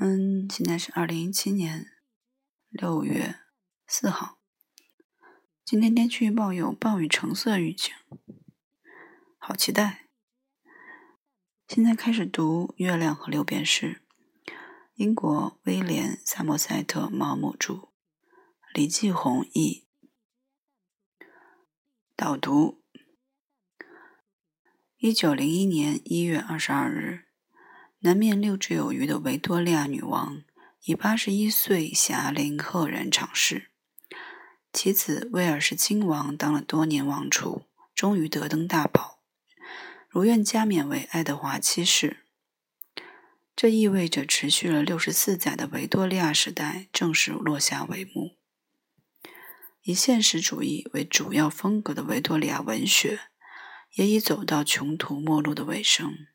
嗯，现在是二零一七年六月四号。今天天气预报有暴雨橙色预警，好期待！现在开始读《月亮和六便士》，英国威廉·萨默塞特·毛姆著，李继红译。导读：一九零一年一月二十二日。南面六只有余的维多利亚女王以八十一岁霞龄赫然长逝，其子威尔士亲王当了多年王储，终于得登大宝，如愿加冕为爱德华七世。这意味着持续了六十四载的维多利亚时代正式落下帷幕。以现实主义为主要风格的维多利亚文学，也已走到穷途末路的尾声。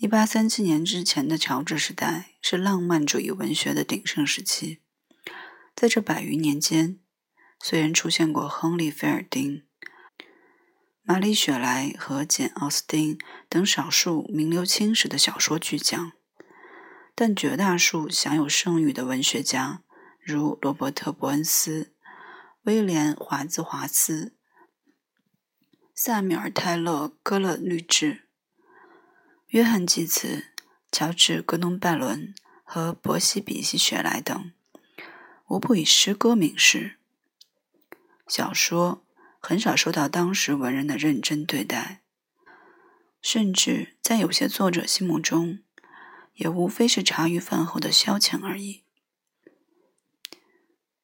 一八三七年之前的乔治时代是浪漫主义文学的鼎盛时期。在这百余年间，虽然出现过亨利·菲尔丁、玛丽·雪莱和简·奥斯汀等少数名留青史的小说巨匠，但绝大数享有盛誉的文学家，如罗伯特·伯恩斯、威廉·华兹华斯、萨缪尔·泰勒·戈勒律治。约翰·济慈、乔治·戈东拜伦和伯西比西雪莱等，无不以诗歌名世。小说很少受到当时文人的认真对待，甚至在有些作者心目中，也无非是茶余饭后的消遣而已。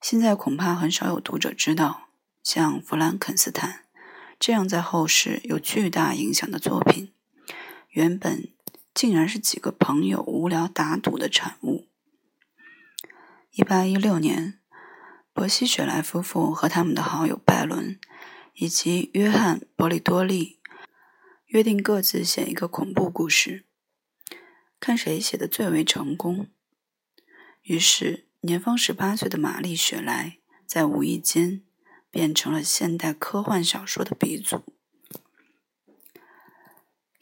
现在恐怕很少有读者知道，像弗兰肯斯坦这样在后世有巨大影响的作品。原本竟然是几个朋友无聊打赌的产物。一八一六年，伯西·雪莱夫妇和他们的好友拜伦以及约翰·伯里多利约定各自写一个恐怖故事，看谁写的最为成功。于是，年方十八岁的玛丽·雪莱在无意间变成了现代科幻小说的鼻祖。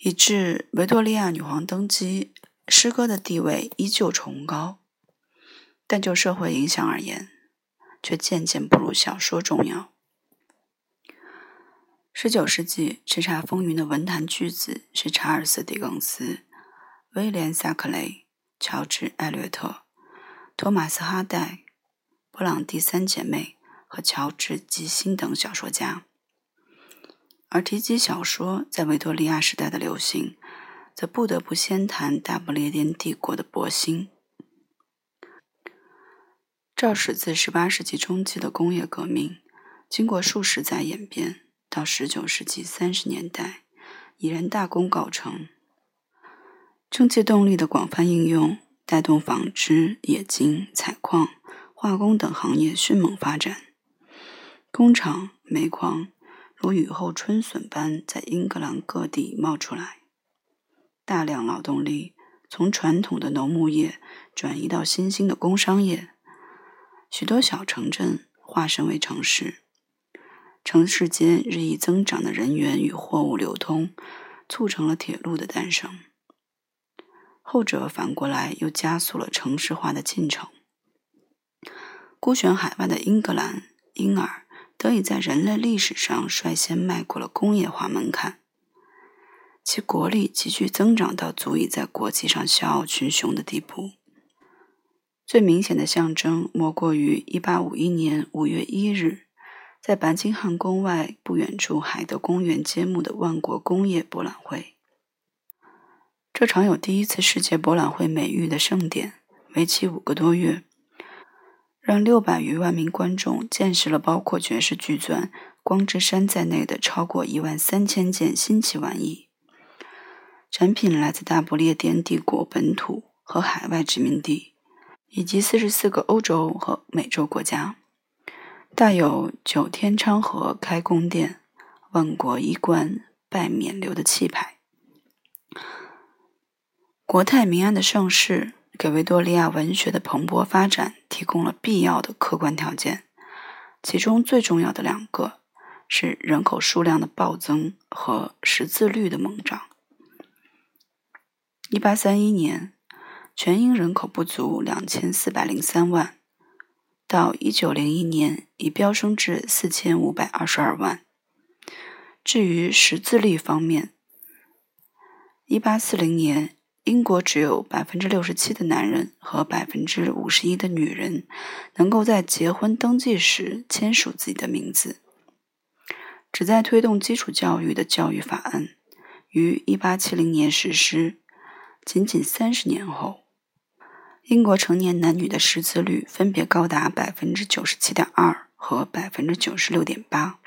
以致维多利亚女皇登基，诗歌的地位依旧崇高，但就社会影响而言，却渐渐不如小说重要。十九世纪叱咤风云的文坛巨子是查尔斯·狄更斯、威廉·萨克雷、乔治·艾略特、托马斯·哈代、布朗蒂三姐妹和乔治·吉辛等小说家。而提及小说在维多利亚时代的流行，则不得不先谈大不列颠帝国的勃兴。肇始自18世纪中期的工业革命，经过数十载演变，到19世纪30年代，已然大功告成。蒸汽动力的广泛应用，带动纺织、冶金、采矿、化工等行业迅猛发展，工厂、煤矿。如雨后春笋般在英格兰各地冒出来，大量劳动力从传统的农牧业转移到新兴的工商业，许多小城镇化身为城市，城市间日益增长的人员与货物流通，促成了铁路的诞生。后者反过来又加速了城市化的进程。孤悬海外的英格兰，因而。得以在人类历史上率先迈过了工业化门槛，其国力急剧增长到足以在国际上笑傲群雄的地步。最明显的象征莫过于1851年5月1日，在白金汉宫外不远处海德公园揭幕的万国工业博览会。这场有第一次世界博览会美誉的盛典，为期五个多月。让六百余万名观众见识了包括爵士巨钻《光之山》在内的超过一万三千件新奇玩意。产品来自大不列颠帝国本土和海外殖民地，以及四十四个欧洲和美洲国家，大有九天昌河开宫殿、万国衣冠拜冕旒的气派。国泰民安的盛世。给维多利亚文学的蓬勃发展提供了必要的客观条件，其中最重要的两个是人口数量的暴增和识字率的猛涨。1831年，全英人口不足2403万，到1901年已飙升至4522万。至于识字率方面，1840年。英国只有百分之六十七的男人和百分之五十一的女人能够在结婚登记时签署自己的名字。旨在推动基础教育的教育法案于一八七零年实施，仅仅三十年后，英国成年男女的识字率分别高达百分之九十七点二和百分之九十六点八。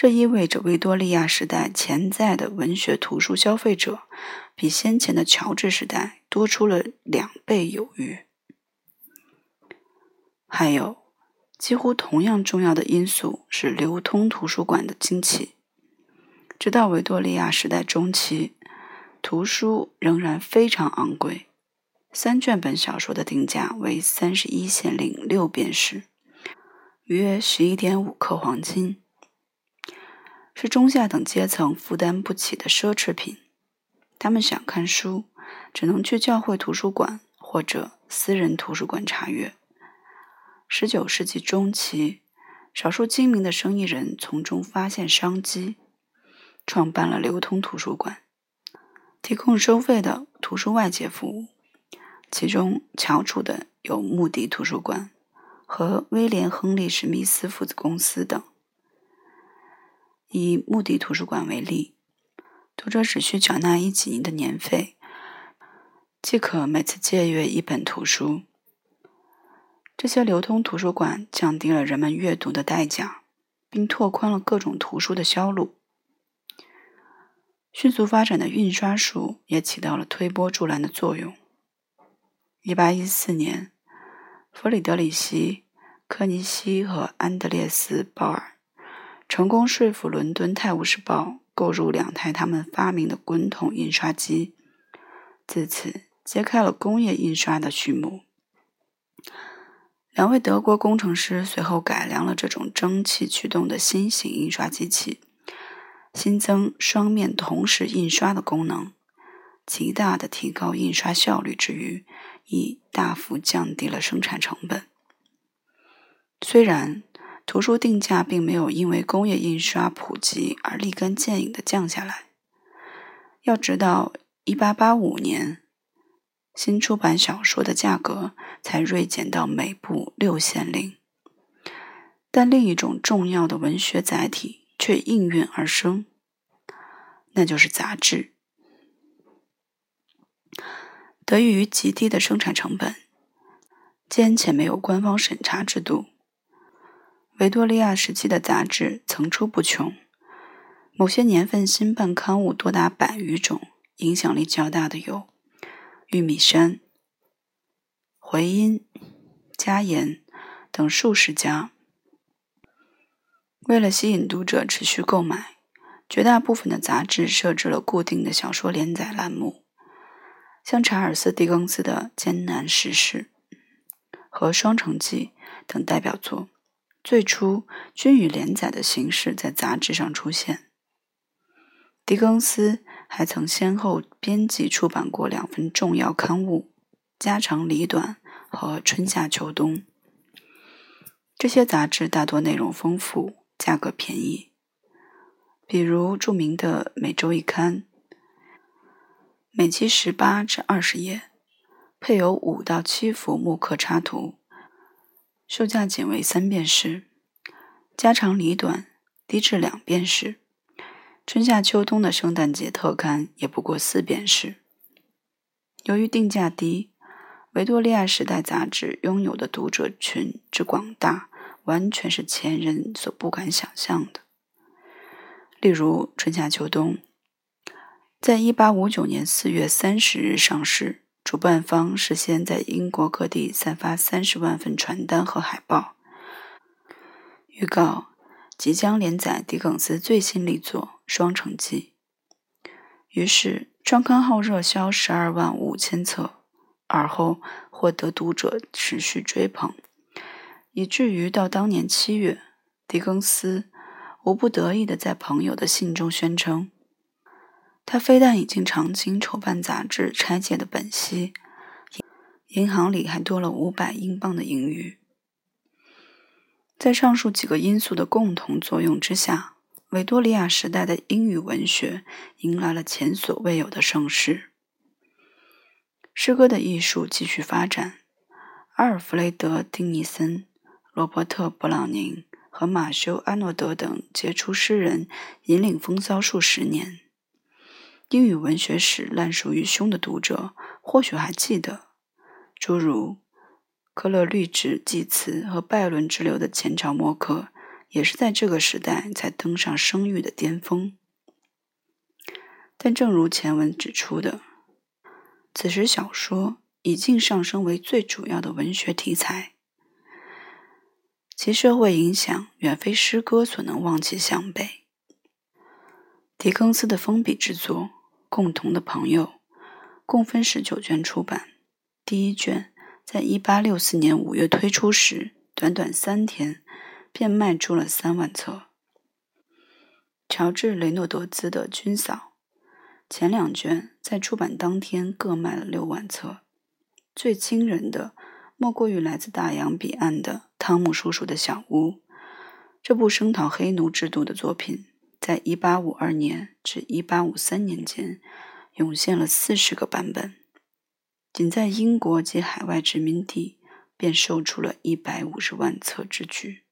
这意味着维多利亚时代潜在的文学图书消费者比先前的乔治时代多出了两倍有余。还有，几乎同样重要的因素是流通图书馆的兴起。直到维多利亚时代中期，图书仍然非常昂贵，三卷本小说的定价为三十一先令六便士，约十一点五克黄金。是中下等阶层负担不起的奢侈品。他们想看书，只能去教会图书馆或者私人图书馆查阅。十九世纪中期，少数精明的生意人从中发现商机，创办了流通图书馆，提供收费的图书外借服务。其中翘楚的有穆迪图书馆和威廉·亨利·史密斯父子公司等。以目的图书馆为例，读者只需缴纳一几尼的年费，即可每次借阅一本图书。这些流通图书馆降低了人们阅读的代价，并拓宽了各种图书的销路。迅速发展的印刷术也起到了推波助澜的作用。1814年，弗里德里希·科尼西和安德烈斯·鲍尔。成功说服伦敦《泰晤士报》购入两台他们发明的滚筒印刷机，自此揭开了工业印刷的序幕。两位德国工程师随后改良了这种蒸汽驱动的新型印刷机器，新增双面同时印刷的功能，极大的提高印刷效率之余，亦大幅降低了生产成本。虽然。图书定价并没有因为工业印刷普及而立竿见影的降下来。要直到1885年，新出版小说的价格才锐减到每部六先令。但另一种重要的文学载体却应运而生，那就是杂志。得益于极低的生产成本，兼且没有官方审查制度。维多利亚时期的杂志层出不穷，某些年份新办刊物多达百余种，影响力较大的有《玉米山》《回音》《家言》等数十家。为了吸引读者持续购买，绝大部分的杂志设置了固定的小说连载栏目，像查尔斯·狄更斯的《艰难时事》和《双城记》等代表作。最初均以连载的形式在杂志上出现。狄更斯还曾先后编辑出版过两份重要刊物《家长里短》和《春夏秋冬》。这些杂志大多内容丰富，价格便宜，比如著名的《每周一刊》，每期十八至二十页，配有五到七幅木刻插图。售价仅为三便士，家长里短低至两便士，春夏秋冬的圣诞节特刊也不过四便士。由于定价低，维多利亚时代杂志拥有的读者群之广大，完全是前人所不敢想象的。例如，春夏秋冬，在一八五九年四月三十日上市。主办方事先在英国各地散发三十万份传单和海报，预告即将连载狄更斯最新力作《双城记》。于是创刊号热销十二万五千册，而后获得读者持续追捧，以至于到当年七月，狄更斯无不得意地在朋友的信中宣称。他非但已经长期筹办杂志《拆解的本息》，银行里还多了五百英镑的盈余。在上述几个因素的共同作用之下，维多利亚时代的英语文学迎来了前所未有的盛世。诗歌的艺术继续发展，阿尔弗雷德·丁尼森、罗伯特·布朗宁和马修·阿诺德等杰出诗人引领风骚数十年。英语文学史烂熟于胸的读者或许还记得，诸如科勒律治祭词和拜伦之流的前朝墨客。也是在这个时代才登上声誉的巅峰，但正如前文指出的，此时小说已经上升为最主要的文学题材，其社会影响远非诗歌所能望其项背。狄更斯的封笔之作《共同的朋友》共分十九卷出版，第一卷在一八六四年五月推出时，短短三天。便卖出了三万册。乔治·雷诺德兹的《军嫂》前两卷在出版当天各卖了六万册。最惊人的莫过于来自大洋彼岸的汤姆叔叔的小屋。这部声讨黑奴制度的作品，在1852年至1853年间涌现了四十个版本，仅在英国及海外殖民地便售出了一百五十万册之巨。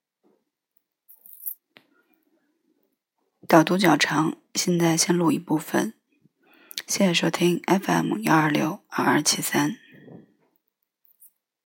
导读较长，现在先录一部分。谢谢收听 FM 幺二六二二七三。